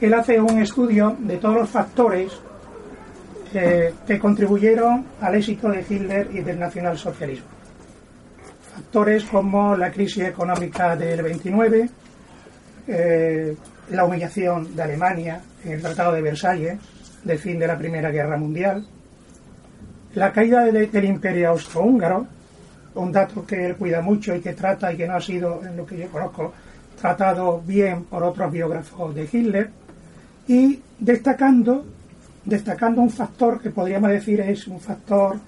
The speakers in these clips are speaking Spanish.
él hace un estudio de todos los factores que contribuyeron al éxito de Hitler y del nacionalsocialismo. Factores como la crisis económica del 29, eh, la humillación de Alemania en el Tratado de Versalles, del fin de la Primera Guerra Mundial, la caída del Imperio Austrohúngaro, un dato que él cuida mucho y que trata y que no ha sido, en lo que yo conozco, tratado bien por otros biógrafos de Hitler, y destacando, destacando un factor que podríamos decir es un factor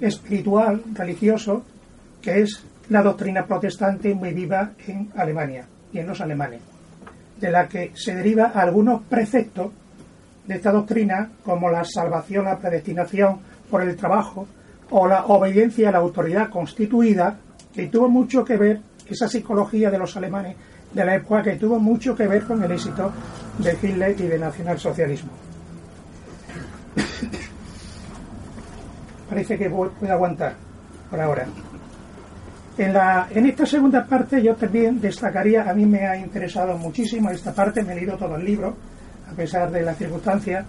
espiritual, religioso, que es la doctrina protestante muy viva en Alemania y en los alemanes, de la que se deriva algunos preceptos de esta doctrina, como la salvación, la predestinación por el trabajo o la obediencia a la autoridad constituida, que tuvo mucho que ver, esa psicología de los alemanes de la época, que tuvo mucho que ver con el éxito de Hitler y del nacionalsocialismo. Parece que puede aguantar por ahora. En, la, en esta segunda parte yo también destacaría, a mí me ha interesado muchísimo esta parte, me he leído todo el libro, a pesar de las circunstancias,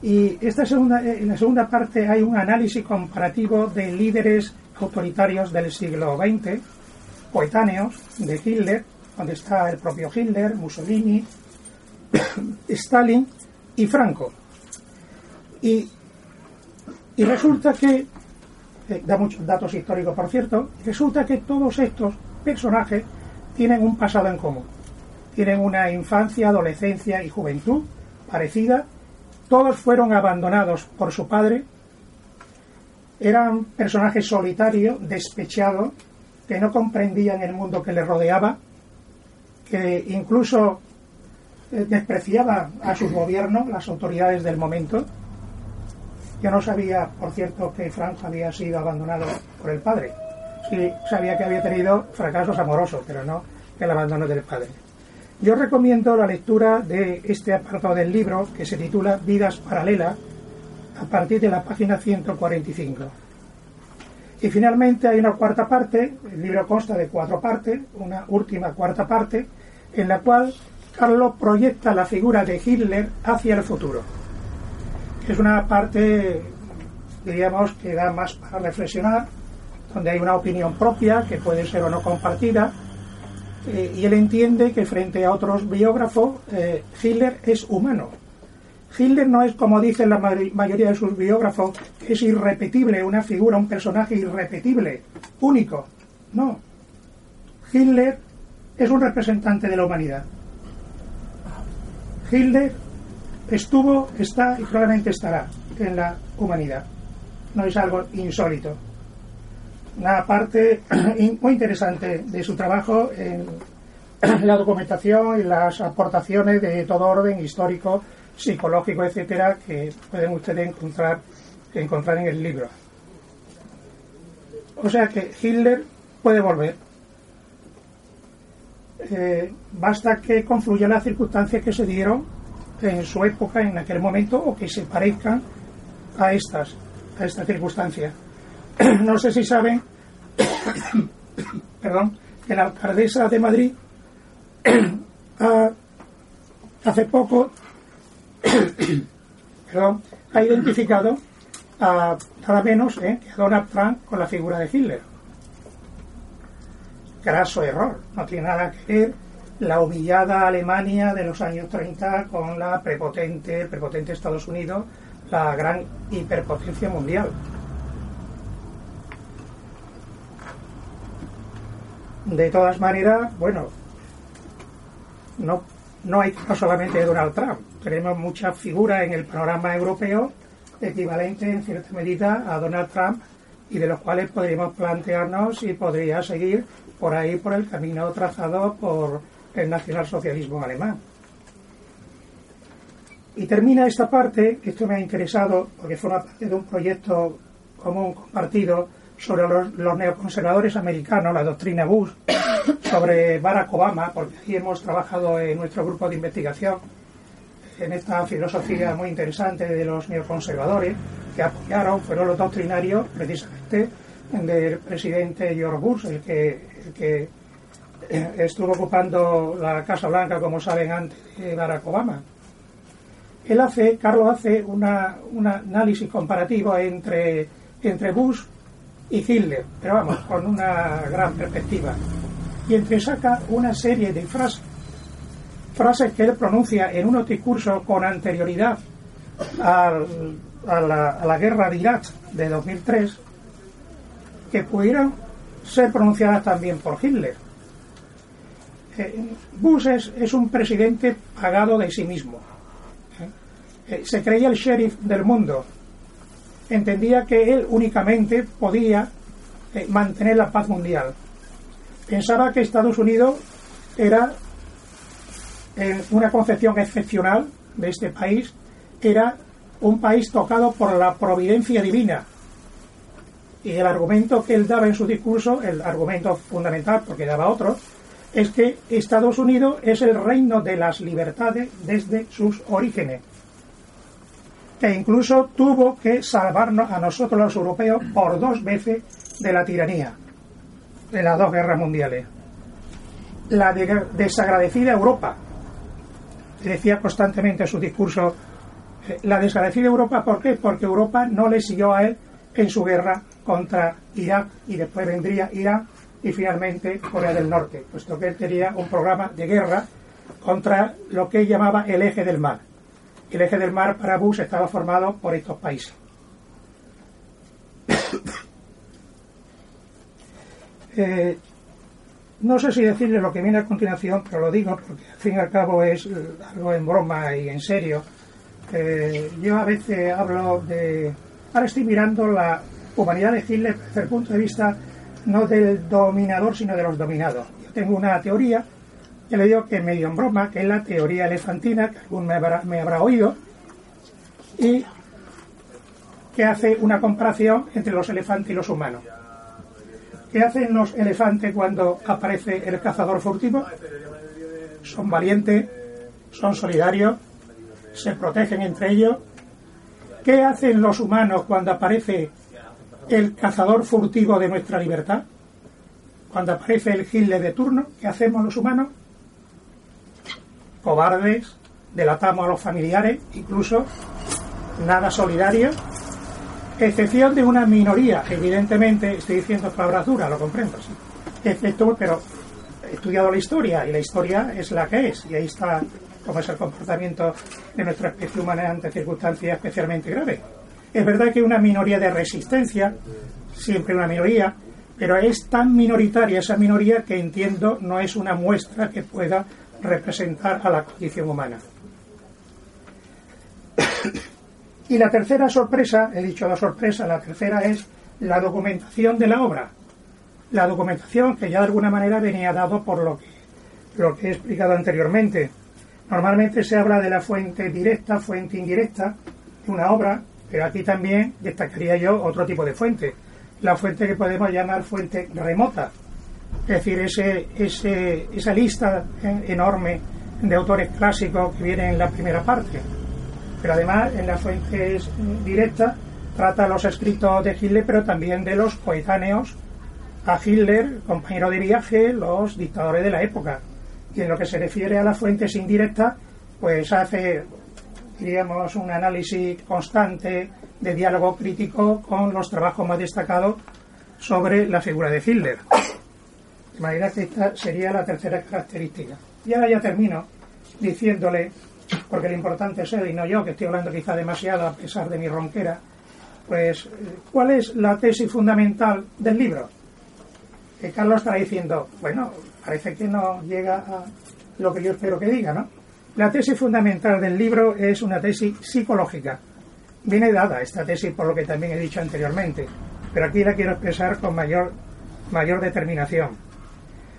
y esta segunda, eh, en la segunda parte hay un análisis comparativo de líderes autoritarios del siglo XX, coetáneos de Hitler, donde está el propio Hitler, Mussolini, Stalin y Franco. Y, y resulta que, eh, da muchos datos históricos por cierto, resulta que todos estos personajes tienen un pasado en común. Tienen una infancia, adolescencia y juventud parecida todos fueron abandonados por su padre. Eran personajes solitarios, despechados, que no comprendían el mundo que les rodeaba, que incluso eh, despreciaban a sus gobiernos, las autoridades del momento. Yo no sabía, por cierto, que Franco había sido abandonado por el padre. Sí, sabía que había tenido fracasos amorosos, pero no el abandono del padre. Yo recomiendo la lectura de este apartado del libro que se titula Vidas Paralelas a partir de la página 145. Y finalmente hay una cuarta parte, el libro consta de cuatro partes, una última cuarta parte, en la cual Carlos proyecta la figura de Hitler hacia el futuro. Es una parte, diríamos, que da más para reflexionar, donde hay una opinión propia que puede ser o no compartida, eh, y él entiende que frente a otros biógrafos, eh, Hitler es humano. Hitler no es, como dicen la mayoría de sus biógrafos, que es irrepetible, una figura, un personaje irrepetible, único. No. Hitler es un representante de la humanidad. Hitler estuvo, está y probablemente estará en la humanidad. No es algo insólito una parte muy interesante de su trabajo en la documentación y las aportaciones de todo orden histórico, psicológico, etcétera, que pueden ustedes encontrar, encontrar en el libro. O sea que Hitler puede volver. Eh, basta que confluyan las circunstancias que se dieron en su época, en aquel momento, o que se parezcan a estas, a estas circunstancias. no sé si saben, perdón, que la alcaldesa de Madrid hace poco ha identificado a nada menos eh, que a Donald Trump con la figura de Hitler. Graso error, no tiene nada que ver la humillada Alemania de los años 30 con la prepotente, prepotente Estados Unidos, la gran hiperpotencia mundial. De todas maneras, bueno, no, no hay caso solamente de Donald Trump. Tenemos muchas figuras en el panorama europeo equivalentes en cierta medida a Donald Trump y de los cuales podríamos plantearnos si podría seguir por ahí por el camino trazado por el nacionalsocialismo alemán. Y termina esta parte, esto me ha interesado porque forma parte de un proyecto común compartido sobre los, neoconservadores americanos, la doctrina Bush, sobre Barack Obama, porque aquí hemos trabajado en nuestro grupo de investigación en esta filosofía muy interesante de los neoconservadores que apoyaron, fueron los doctrinarios precisamente del presidente George Bush, el que, estuvo ocupando la Casa Blanca, como saben, antes de Barack Obama. él hace, Carlos hace una, un análisis comparativo entre, entre Bush y Hitler, pero vamos, con una gran perspectiva. Y entre saca una serie de frases, frases que él pronuncia en unos discursos con anterioridad a, la, guerra de Irak de 2003, que pudieron ser pronunciadas también por Hitler. Eh, Bush es, un presidente pagado de sí mismo. Eh, eh, se creía el sheriff del mundo. Entendía que él únicamente podía mantener la paz mundial. Pensaba que Estados Unidos era una concepción excepcional de este país, era un país tocado por la providencia divina, y el argumento que él daba en su discurso, el argumento fundamental, porque daba otro, es que Estados Unidos es el reino de las libertades desde sus orígenes, que incluso tuvo que salvarnos a nosotros los europeos por dos veces de la tiranía, de las dos guerras mundiales. La desagradecida Europa, decía constantemente en su discurso, eh, la desagradecida Europa, ¿por qué? Porque Europa no le siguió a él en su guerra contra Irak y después vendría Irán y finalmente Corea del Norte, puesto que él tenía un programa de guerra contra lo que él llamaba el eje del mar. El eje del mar para Bush estaba formado por estos países. Eh, no sé si decirle lo que viene a continuación, pero lo digo porque al fin y al cabo es algo en broma y en serio. Eh, yo a veces hablo de Ahora estoy mirando la humanidad de Hitler desde el punto de vista no del dominador, sino de los dominados. Yo tengo una teoría, que le digo que medio en broma, que es la teoría elefantina, que algún me habrá, me habrá oído, y que hace una comparación entre los elefantes y los humanos. ¿Qué hacen los elefantes cuando aparece el cazador furtivo? Son valientes, son solidarios, se protegen entre ellos ¿Qué hacen los humanos cuando aparece el cazador furtivo de nuestra libertad? Cuando aparece el gilde de turno, ¿qué hacemos los humanos? Cobardes, delatamos a los familiares, incluso nada solidario, excepción de una minoría, evidentemente, estoy diciendo palabras duras, lo comprendo, sí. Excepto, pero he estudiado la historia y la historia es la que es, y ahí está como es el comportamiento de nuestra especie humana ante circunstancias especialmente graves. Es verdad que una minoría de resistencia, siempre una minoría, pero es tan minoritaria esa minoría que entiendo no es una muestra que pueda representar a la condición humana. Y la tercera sorpresa, he dicho la sorpresa, la tercera es la documentación de la obra. La documentación que ya de alguna manera venía dado por lo que, he explicado anteriormente. Normalmente se habla de la fuente directa, fuente indirecta de una obra, pero aquí también destacaría yo otro tipo de fuente, la fuente que podemos llamar fuente remota, es decir, ese, ese, esa lista eh, enorme de autores clásicos que vienen en la primera parte. Pero además, en las fuentes directas trata los escritos de Hitler, pero también de los coetáneos a Hitler, compañero de viaje, los dictadores de la época y en lo que se refiere a las fuentes indirectas, pues hace, diríamos, un análisis constante de diálogo crítico con los trabajos más destacados sobre la figura de Hitler. De manera que esta sería la tercera característica. Y ahora ya termino diciéndole, porque lo importante es él y no yo, que estoy hablando quizá demasiado a pesar de mi ronquera, pues, ¿cuál es la tesis fundamental del libro? Que Carlos estará diciendo, bueno, parece que no llega a lo que yo espero que diga, ¿no? La tesis fundamental del libro es una tesis psicológica. Viene dada esta tesis por lo que también he dicho anteriormente, pero aquí la quiero expresar con mayor, mayor determinación.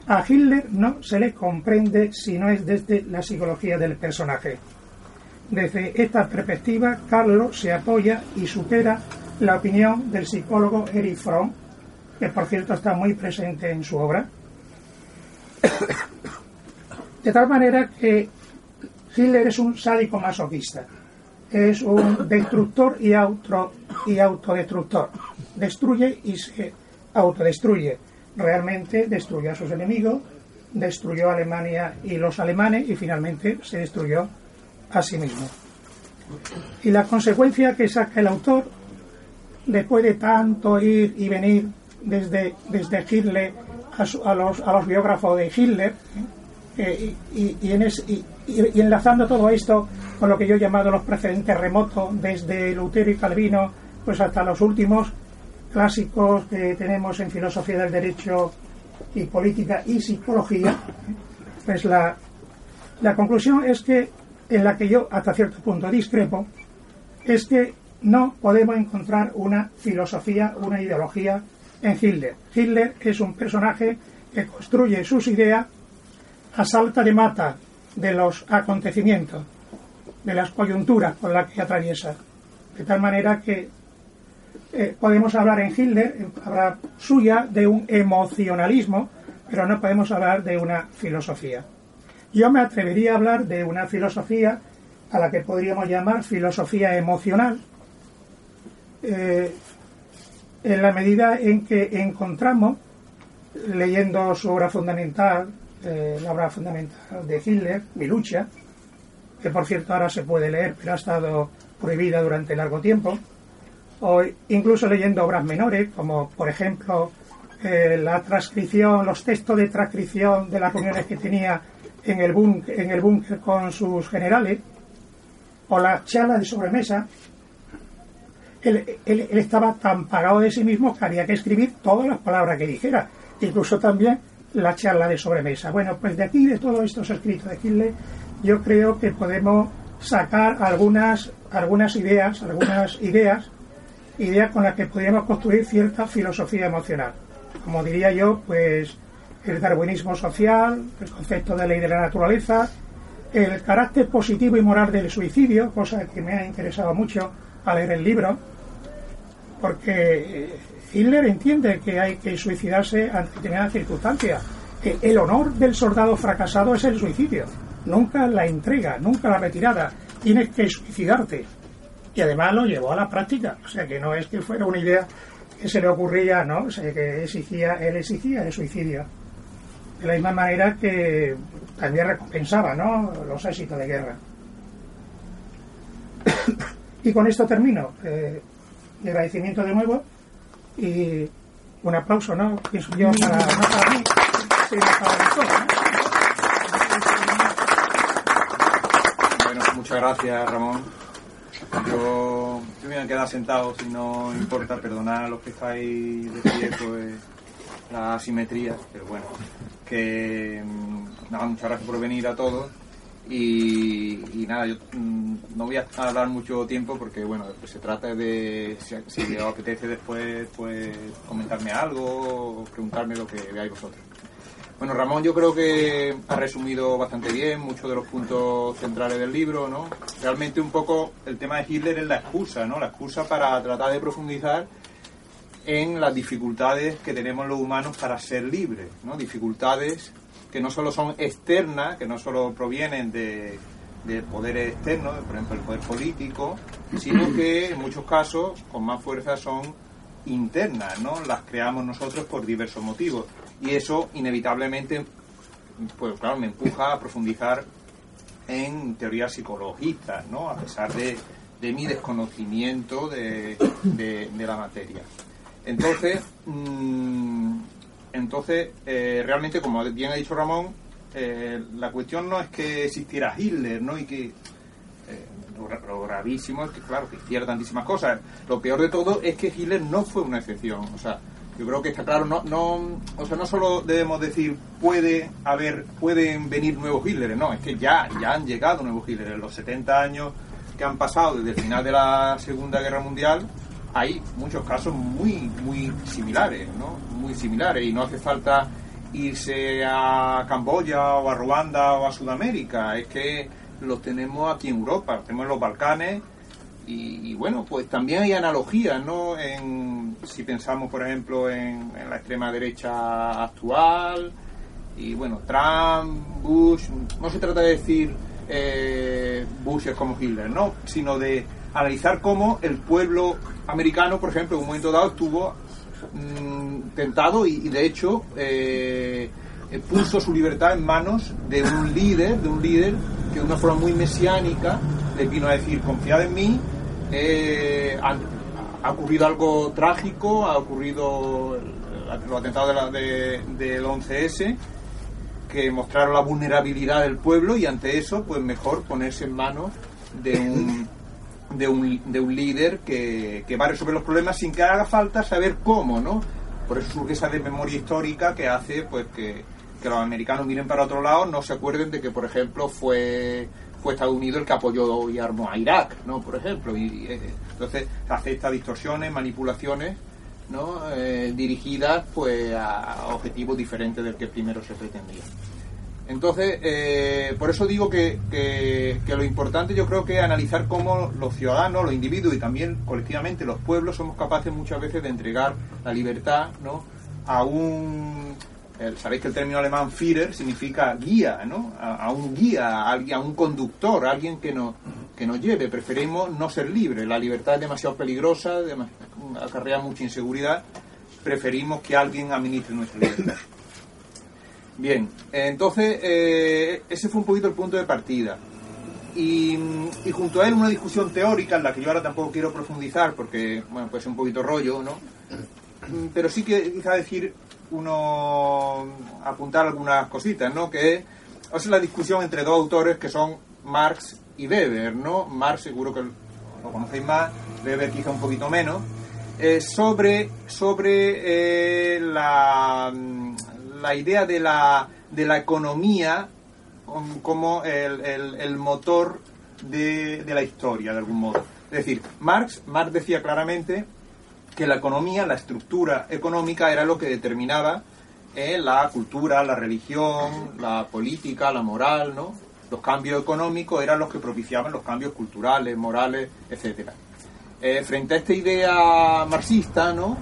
A Hitler no se le comprende si no es desde la psicología del personaje. Desde esta perspectiva, Carlos se apoya y supera la opinión del psicólogo Erich Fromm, que por cierto está muy presente en su obra, de tal manera que Hitler es un sádico masoquista, es un destructor y, auto, y autodestructor. Destruye y se autodestruye. Realmente destruyó a sus enemigos, destruyó a Alemania y los alemanes y finalmente se destruyó a sí mismo. Y la consecuencia que saca el autor, después de tanto ir y venir desde, desde Hitler a, los, a los biógrafos de Hitler, eh, y, y, enlazando todo esto con lo que yo he llamado los precedentes remotos, desde Lutero y Calvino, pues hasta los últimos clásicos que tenemos en filosofía del derecho y política y psicología, pues la, la conclusión es que, en la que yo hasta cierto punto discrepo, es que no podemos encontrar una filosofía, una ideología en Hitler. Hitler es un personaje que construye sus ideas a salta de mata de los acontecimientos, de las coyunturas con las que atraviesa. De tal manera que eh, podemos hablar en Hitler, hablar suya, de un emocionalismo, pero no podemos hablar de una filosofía. Yo me atrevería a hablar de una filosofía a la que podríamos llamar filosofía emocional, eh, en la medida en que encontramos, leyendo su obra fundamental, eh, la obra fundamental de Hitler, Mi lucha, que por cierto ahora se puede leer, pero ha estado prohibida durante largo tiempo, o incluso leyendo obras menores, como por ejemplo eh, la transcripción, los textos de transcripción de las reuniones que tenía en el búnker, en el búnker con sus generales, o la charla de sobremesa, él, estaba tan pagado de sí mismo que había que escribir todas las palabras que dijera, incluso también la charla de sobremesa. Bueno, pues de aquí, de todos estos escritos de Hitler, yo creo que podemos sacar algunas, algunas ideas, algunas ideas, ideas con las que podríamos construir cierta filosofía emocional. Como diría yo, pues el darwinismo social, el concepto de ley de la naturaleza, el carácter positivo y moral del suicidio, cosa que me ha interesado mucho al leer el libro, porque eh, Hitler entiende que hay que suicidarse ante determinadas circunstancias. Que el honor del soldado fracasado es el suicidio, nunca la entrega, nunca la retirada. Tienes que suicidarte. Y además lo llevó a la práctica, o sea que no es que fuera una idea que se le ocurría, ¿no? O sea, que exigía, él exigía el suicidio de la misma manera que también recompensaba ¿no? los éxitos de guerra. y con esto termino. Eh, agradecimiento de nuevo y un aplauso, ¿no? Pienso yo para, no para mí, sino para Bueno, muchas gracias, Ramón. Yo, me voy a quedar sentado si no importa, perdonar a los que estáis de pie, pues la asimetría, pero bueno, que mm, nada, muchas gracias por venir a todos y, nada, yo mm, no voy a hablar mucho tiempo porque bueno, pues se trata de si, si os apetece después pues comentarme algo o preguntarme lo que veáis vosotros. Bueno, Ramón yo creo que ha resumido bastante bien muchos de los puntos centrales del libro, ¿no? Realmente un poco el tema de Hitler es la excusa, ¿no? La excusa para tratar de profundizar en las dificultades que tenemos los humanos para ser libres, ¿no? Dificultades que no solo son externas, que no solo provienen de, de poderes externos, por ejemplo el poder político, sino que en muchos casos con más fuerza son internas, ¿no? Las creamos nosotros por diversos motivos. Y eso inevitablemente, pues claro, me empuja a profundizar en teorías psicologistas, ¿no? A pesar de, de mi desconocimiento de, de la materia. Entonces, mm, entonces eh, realmente, como bien ha dicho Ramón, eh, la cuestión no es que existiera Hitler, ¿no? Y que eh, lo, gravísimo es que, claro, que hiciera tantísimas cosas. Lo peor de todo es que Hitler no fue una excepción. O sea, yo creo que está claro, no, no, o sea, no solo debemos decir puede haber, pueden venir nuevos Hitler, no, es que ya, ya han llegado nuevos Hitler. En los 70 años que han pasado desde el final de la Segunda Guerra Mundial, hay muchos casos muy, muy similares, ¿no? Muy similares y no hace falta irse a Camboya o a Ruanda o a Sudamérica, es que los tenemos aquí en Europa, los tenemos en los Balcanes y, bueno, pues también hay analogías, ¿no? En, si pensamos, por ejemplo, en, la extrema derecha actual y bueno, Trump, Bush, no se trata de decir eh, Bush es como Hitler, ¿no? Sino de analizar cómo el pueblo americano, por ejemplo, en un momento dado estuvo mm, tentado y, de hecho eh, eh, puso su libertad en manos de un líder, de un líder que de una forma muy mesiánica les vino a decir, confiad en mí, eh, ha, ocurrido algo trágico, ha ocurrido los atentados de del 11S, que mostraron la vulnerabilidad del pueblo y ante eso, pues mejor ponerse en manos de un, de un, de un líder que, que va a resolver los problemas sin que haga falta saber cómo, ¿no? Por eso surge esa memoria histórica que hace pues que, que los americanos miren para otro lado, no se acuerden de que, por ejemplo, fue fue Estados Unidos el que apoyó y armó a Irak, ¿no? Por ejemplo. Y, eh, entonces acepta distorsiones, manipulaciones, ¿no? Eh, dirigidas pues a objetivos diferentes del que primero se pretendía. Entonces, eh, por eso digo que, que, lo importante yo creo que es analizar cómo los ciudadanos, los individuos y también colectivamente los pueblos somos capaces muchas veces de entregar la libertad ¿no? a un sabéis que el término alemán Führer significa guía, ¿no? A, un guía, a, a, un conductor, a alguien que nos, que nos lleve. Preferimos no ser libres. La libertad es demasiado peligrosa, acarrea mucha inseguridad. Preferimos que alguien administre nuestra libertad. Bien, entonces eh, ese fue un poquito el punto de partida. Y, junto a él una discusión teórica en la que yo ahora tampoco quiero profundizar porque, bueno, puede ser un poquito rollo, ¿no? Pero sí que quizá decir uno apuntar algunas cositas, ¿no? Que es la discusión entre dos autores que son Marx y Weber, ¿no? Marx seguro que lo conocéis más, Weber quizá un poquito menos, eh, sobre, sobre eh, la, la, idea de la, de la economía como el, el, motor de, de la historia, de algún modo. Es decir, Marx, Marx decía claramente que la economía, la estructura económica era lo que determinaba eh, la cultura, la religión, la política, la moral, ¿no? Los cambios económicos eran los que propiciaban los cambios culturales, morales, etcétera. Eh, frente a esta idea marxista, ¿no?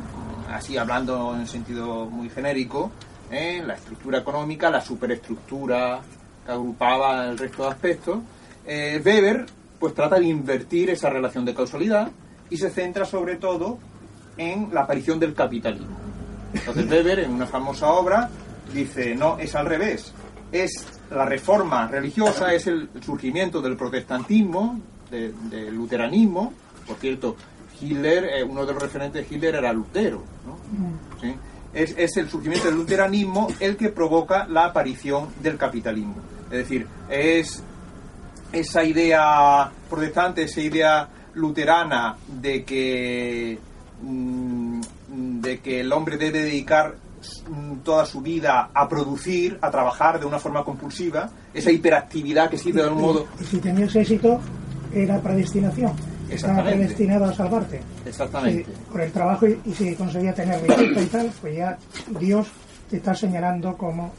Así hablando en sentido muy genérico, eh, la estructura económica, la superestructura que agrupaba el resto de aspectos, Weber pues trata de invertir esa relación de causalidad y se centra sobre todo en la aparición del capitalismo. Entonces Weber, en una famosa obra, dice, no, es al revés. Es la reforma religiosa, es el surgimiento del protestantismo, del luteranismo. Por cierto, Hitler, eh, uno de los referentes de Hitler era Lutero. ¿no? Es, es, el surgimiento del luteranismo el que provoca la aparición del capitalismo. Es decir, es esa idea protestante, esa idea luterana de que Mm, de que el hombre debe dedicar mm, toda su vida a producir, a trabajar de una forma compulsiva, esa hiperactividad que sirve de algún modo. Y si tenías éxito, era predestinación. Estaba predestinado a salvarte. Exactamente. por el trabajo y, si conseguía tener éxito y tal, pues ya Dios te está señalando como,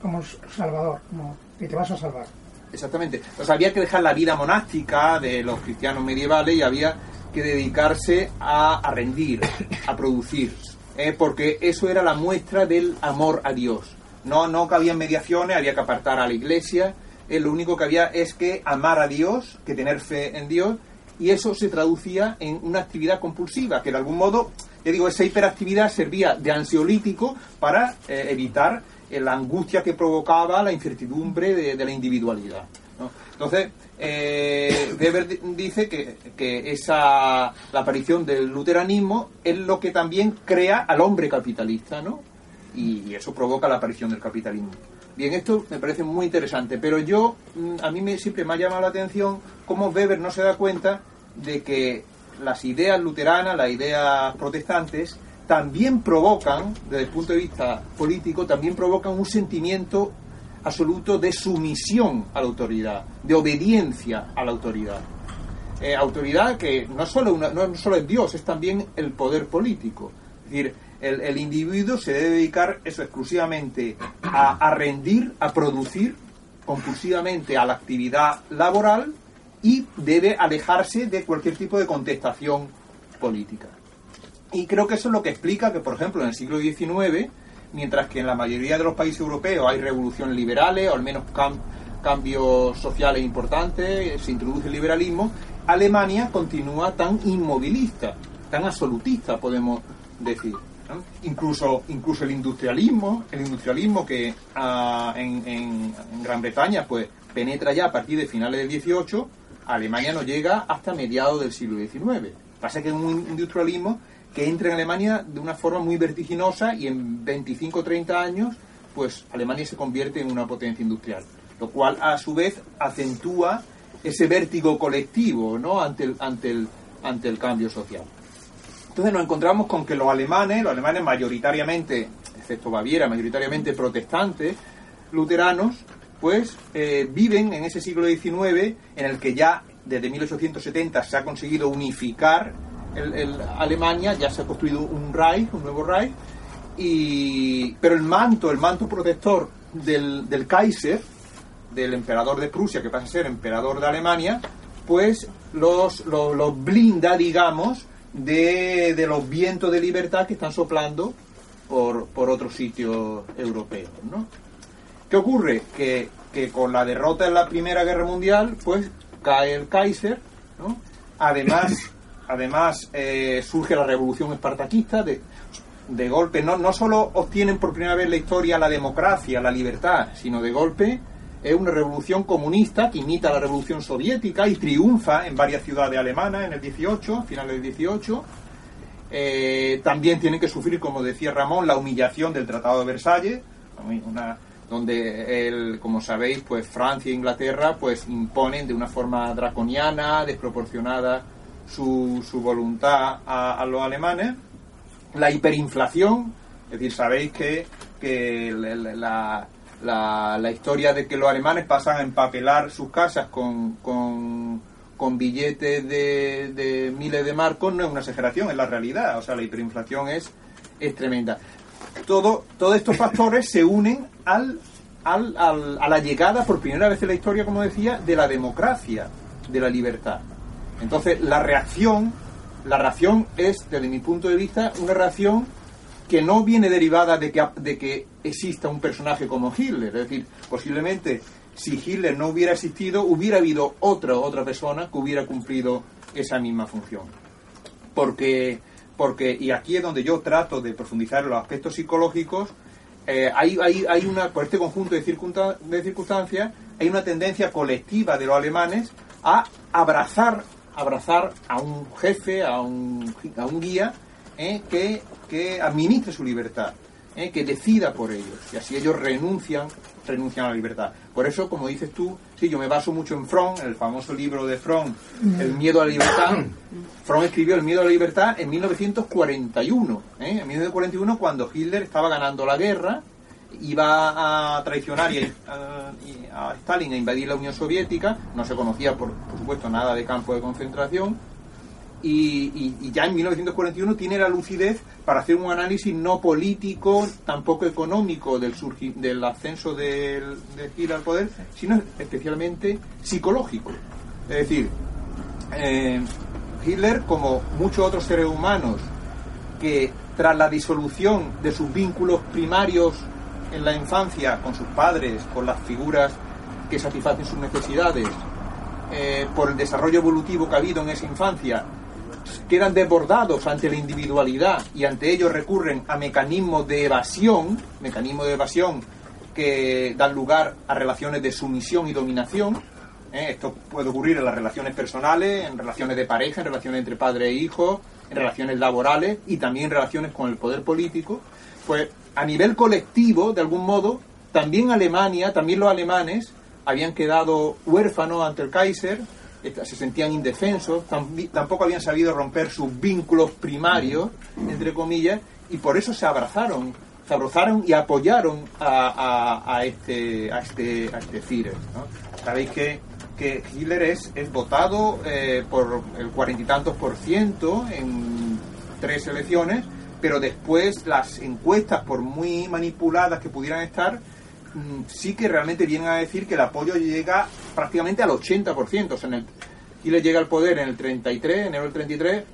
como salvador, como que te vas a salvar. Exactamente. Entonces había que dejar la vida monástica de los cristianos medievales y había que dedicarse a, rendir, a producir, ¿eh? porque eso era la muestra del amor a Dios. No, no cabía mediaciones, había que apartar a la iglesia, eh, lo único que había es que amar a Dios, que tener fe en Dios, y eso se traducía en una actividad compulsiva, que de algún modo, ya digo, esa hiperactividad servía de ansiolítico para eh, evitar la angustia que provocaba la incertidumbre de, la individualidad. Entonces, eh, Weber dice que, que, esa, la aparición del luteranismo es lo que también crea al hombre capitalista, ¿no? Y, eso provoca la aparición del capitalismo. Bien, esto me parece muy interesante, pero yo, mm, a mí me, siempre me ha llamado la atención cómo Weber no se da cuenta de que las ideas luteranas, las ideas protestantes, también provocan, desde el punto de vista político, también provocan un sentimiento absoluto de sumisión a la autoridad, de obediencia a la autoridad. Eh, autoridad que no solo, no solo es Dios, es también el poder político. Es decir, el, individuo se debe dedicar eso exclusivamente a, a, rendir, a producir compulsivamente a la actividad laboral y debe alejarse de cualquier tipo de contestación política. Y creo que eso es lo que explica que, por ejemplo, en el siglo XIX, mientras que en la mayoría de los países europeos hay revoluciones liberales o al menos cambios sociales importantes, se introduce el liberalismo, Alemania continúa tan inmovilista, tan absolutista, podemos decir. Incluso, incluso el industrialismo, el industrialismo que ah, en, Gran Bretaña pues penetra ya a partir de finales del 18, Alemania no llega hasta mediados del siglo XIX. Pasa que es un industrialismo que entra en Alemania de una forma muy vertiginosa y en 25 o 30 años, pues Alemania se convierte en una potencia industrial, lo cual a su vez acentúa ese vértigo colectivo ¿no? ante, el, ante, el, ante el cambio social. Entonces nos encontramos con que los alemanes, los alemanes mayoritariamente, excepto Baviera, mayoritariamente protestantes, luteranos, pues eh, viven en ese siglo XIX en el que ya desde 1870 se ha conseguido unificar el, Alemania, ya se ha construido un Reich, un nuevo Reich, y, pero el manto, el manto protector del, del Kaiser, del emperador de Prusia, que pasa a ser emperador de Alemania, pues los, los, blinda, digamos, de, de, los vientos de libertad que están soplando por, por otros sitios europeos. ¿no? ¿Qué ocurre? Que, que, con la derrota en la Primera Guerra Mundial, pues cae el Kaiser, ¿no? Además, además eh, surge la revolución espartaquista, de, de golpe, no, no solo obtienen por primera vez en la historia la democracia, la libertad, sino de golpe es una revolución comunista que imita la revolución soviética y triunfa en varias ciudades alemanas en el 18, finales del 18. Eh, también tienen que sufrir, como decía Ramón, la humillación del Tratado de Versalles, donde, el, como sabéis, pues Francia e Inglaterra pues imponen de una forma draconiana, desproporcionada, su, su voluntad a, los alemanes. La hiperinflación, es decir, sabéis que, que la, la, la, historia de que los alemanes pasan a empapelar sus casas con, con, con billetes de, de, miles de marcos no es una exageración, es la realidad. O sea, la hiperinflación es, es tremenda. Todo, todos estos factores se unen al, al, al, a la llegada por primera vez en la historia, como decía, de la democracia, de la libertad. Entonces, la reacción, la reacción es, desde mi punto de vista, una reacción que no viene derivada de que, de que exista un personaje como Hitler. Es decir, posiblemente si Hitler no hubiera existido, hubiera habido otra otra persona que hubiera cumplido esa misma función. Porque, porque y aquí es donde yo trato de profundizar en los aspectos psicológicos, eh, hay, hay, hay, una, por este conjunto de, de circunstancias, hay una tendencia colectiva de los alemanes a abrazar, abrazar a un jefe, a un, a un guía, eh, que que administre su libertad, ¿eh? que decida por ellos. Y así ellos renuncian, renuncian a la libertad. Por eso, como dices tú, sí, yo me baso mucho en Fromm, en el famoso libro de Fromm, El miedo a la libertad. Fromm escribió El miedo a la libertad en 1941. ¿eh? En 1941, cuando Hitler estaba ganando la guerra, iba a traicionar a, a, Stalin a invadir la Unión Soviética, no se conocía, por, por supuesto, nada de campo de concentración, y, ya en 1941 tiene la lucidez para hacer un análisis no político, tampoco económico del, del ascenso de Hitler al poder, sino especialmente psicológico. Es decir, eh, Hitler, como muchos otros seres humanos, que tras la disolución de sus vínculos primarios en la infancia con sus padres, con las figuras que satisfacen sus necesidades, eh, por el desarrollo evolutivo que ha habido en esa infancia, quedan desbordados ante la individualidad y ante ello recurren a mecanismos de evasión, mecanismos de evasión que dan lugar a relaciones de sumisión y dominación. ¿eh? Esto puede ocurrir en las relaciones personales, en relaciones de pareja, en relaciones entre padre e hijo, en relaciones laborales y también en relaciones con el poder político. Pues a nivel colectivo, de algún modo, también Alemania, también los alemanes habían quedado huérfanos ante el Kaiser, se sentían indefensos, tampoco habían sabido romper sus vínculos primarios, entre comillas, y por eso se abrazaron, se abrazaron y apoyaron a, este a este a este Führer. Sabéis que, que Hitler es, es votado eh, por el cuarenta y tantos por ciento en tres elecciones, pero después las encuestas, por muy manipuladas que pudieran estar, Mm, sí que realmente vienen a decir que el apoyo llega prácticamente al 80%. O sea, en el, Chile llega al poder en el 33, enero del 33,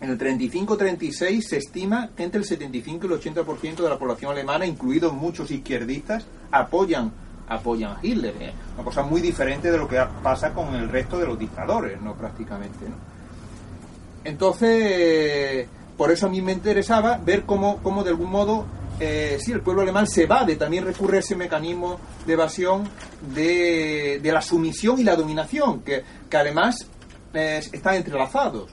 en el 35-36 se estima que entre el 75 y el 80% de la población alemana, incluidos muchos izquierdistas, apoyan apoyan a Hitler. ¿eh? Una cosa muy diferente de lo que pasa con el resto de los dictadores, ¿no? Prácticamente, Entonces, por eso a mí me interesaba ver cómo, cómo de algún modo eh, sí, el pueblo alemán se evade, también recurre a ese mecanismo de evasión de, de la sumisión y la dominación, que, que además eh, están entrelazados.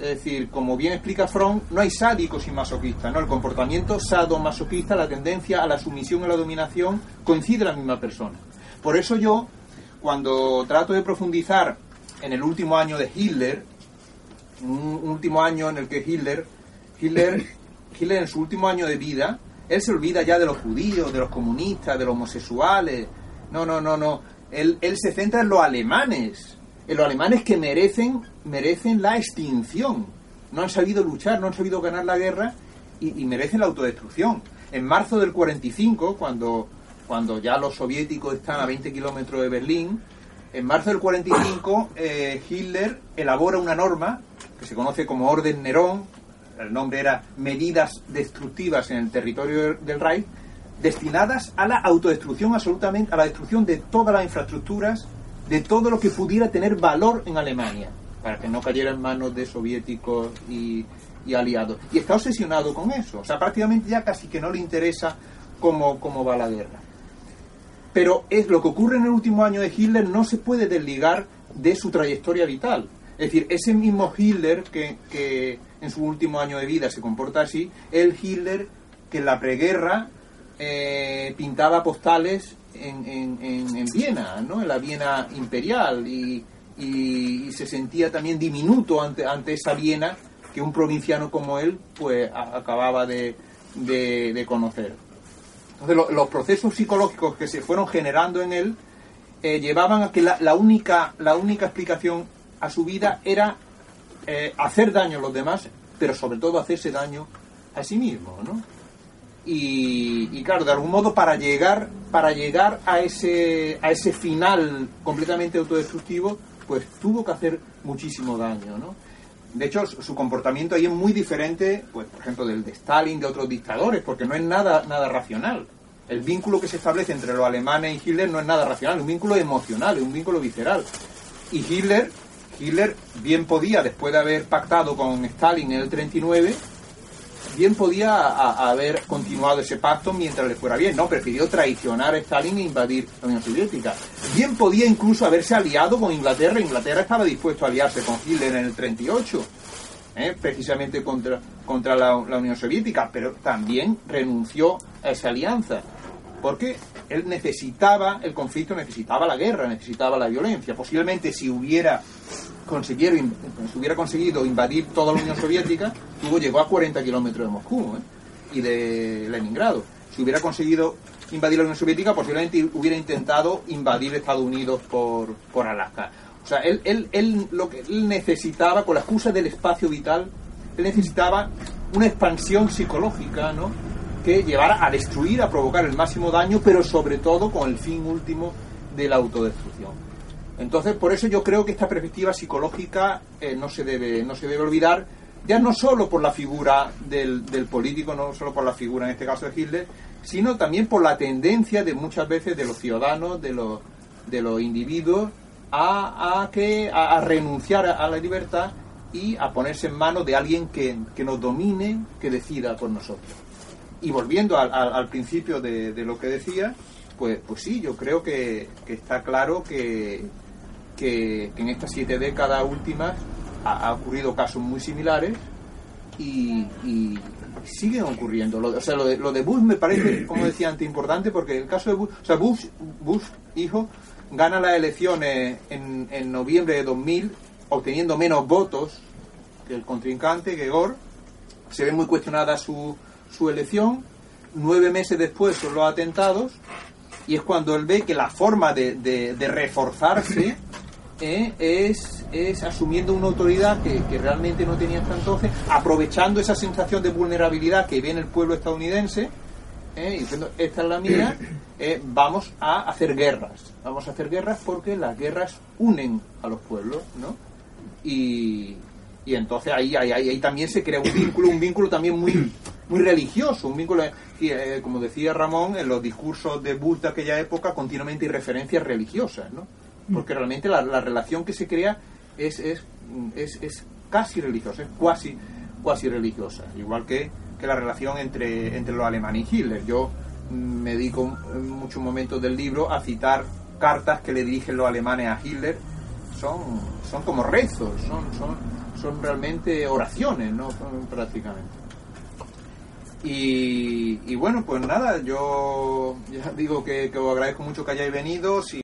Es decir, como bien explica Fromm, no hay sádicos y masoquistas, ¿no? El comportamiento sadomasoquista, la tendencia a la sumisión y la dominación, coincide la misma persona. Por eso yo, cuando trato de profundizar en el último año de Hitler, un último año en el que Hitler, Hitler, Hitler en su último año de vida, él se olvida ya de los judíos, de los comunistas, de los homosexuales. No, no, no, no. Él, él se centra en los alemanes, en los alemanes que merecen, merecen la extinción. No han sabido luchar, no han sabido ganar la guerra y, merecen la autodestrucción. En marzo del 45, cuando, cuando ya los soviéticos están a 20 kilómetros de Berlín, en marzo del 45 eh, Hitler elabora una norma que se conoce como Orden Nerón, el nombre era Medidas Destructivas en el territorio del Reich, destinadas a la autodestrucción absolutamente, a la destrucción de todas las infraestructuras, de todo lo que pudiera tener valor en Alemania, para que no cayera en manos de soviéticos y, aliados. Y está obsesionado con eso, o sea, prácticamente ya casi que no le interesa cómo, cómo va la guerra. Pero es lo que ocurre en el último año de Hitler no se puede desligar de su trayectoria vital. Es decir, ese mismo Hitler que en su último año de vida se comporta así, el Hitler que en la preguerra eh, pintaba postales en, en, en, en, Viena, ¿no? en la Viena imperial, y, y, se sentía también diminuto ante, ante esa Viena que un provinciano como él pues acababa de, de, de conocer. Entonces, lo, los procesos psicológicos que se fueron generando en él eh, llevaban a que la, la, única, la única explicación a su vida era eh, hacer daño a los demás, pero sobre todo hacerse daño a sí mismo, ¿no? Y, claro, de algún modo para llegar, para llegar a, ese, a ese final completamente autodestructivo, pues tuvo que hacer muchísimo daño, ¿no? De hecho, su comportamiento ahí es muy diferente, pues, por ejemplo, del de Stalin, de otros dictadores, porque no es nada, nada racional. El vínculo que se establece entre los alemanes y Hitler no es nada racional, es un vínculo emocional, es un vínculo visceral. Y Hitler, Hitler bien podía, después de haber pactado con Stalin en el 39, bien podía haber continuado ese pacto mientras le fuera bien. No, prefirió traicionar a Stalin e invadir la Unión Soviética. Bien podía incluso haberse aliado con Inglaterra. Inglaterra estaba dispuesto a aliarse con Hitler en el 38, ¿eh? precisamente contra, contra la, la, Unión Soviética, pero también renunció a esa alianza. Porque él necesitaba, el conflicto necesitaba la guerra, necesitaba la violencia. Posiblemente si hubiera conseguido, si hubiera conseguido invadir toda la Unión Soviética, luego llegó a 40 kilómetros de Moscú ¿eh? y de Leningrado. Si hubiera conseguido invadir la Unión Soviética, posiblemente hubiera intentado invadir Estados Unidos por, por Alaska. O sea, él, él, él, lo que él necesitaba, con la excusa del espacio vital, él necesitaba una expansión psicológica, ¿no? que llevara a destruir, a provocar el máximo daño, pero sobre todo con el fin último de la autodestrucción. Entonces, por eso yo creo que esta perspectiva psicológica eh, no, se debe, no se debe olvidar, ya no solo por la figura del, del, político, no solo por la figura en este caso de Hitler, sino también por la tendencia de muchas veces de los ciudadanos, de los, de los individuos, a, a, que, a, renunciar a, la libertad y a ponerse en manos de alguien que, que nos domine, que decida por nosotros. Y volviendo al, principio de, lo que decía, pues, pues sí, yo creo que está claro que, que, que, en estas siete décadas últimas ha, ha ocurrido casos muy similares y, y siguen ocurriendo. Lo, o sea, lo de, lo de, Bush me parece, como decía antes, importante porque el caso de Bush, o sea, Bush, Bush hijo, gana las elecciones en, en noviembre de 2000 obteniendo menos votos que el contrincante, que Gore. Se ve muy cuestionada su, su elección, nueve meses después son los atentados, y es cuando él ve que la forma de, de, de reforzarse eh, es, es, asumiendo una autoridad que, que, realmente no tenía hasta entonces, aprovechando esa sensación de vulnerabilidad que ve en el pueblo estadounidense, eh, diciendo, esta es la mía, eh, vamos a hacer guerras. Vamos a hacer guerras porque las guerras unen a los pueblos, ¿no? Y, y entonces ahí, ahí, ahí, también se crea un vínculo, un vínculo también muy, muy religioso, un vínculo, y, eh, como decía Ramón, en los discursos de Bush de aquella época continuamente hay referencias religiosas, ¿no? Porque realmente la, la relación que se crea es, es, es, es, casi religiosa, es cuasi, cuasi religiosa, igual que que la relación entre, entre los alemanes y Hitler. Yo mm, me dedico en muchos momentos del libro a citar cartas que le dirigen los alemanes a Hitler. Son, son como rezos, son, son, son realmente oraciones, ¿no? Prácticamente. Y, y bueno, pues nada, yo ya digo que, que os agradezco mucho que hayáis venido. Si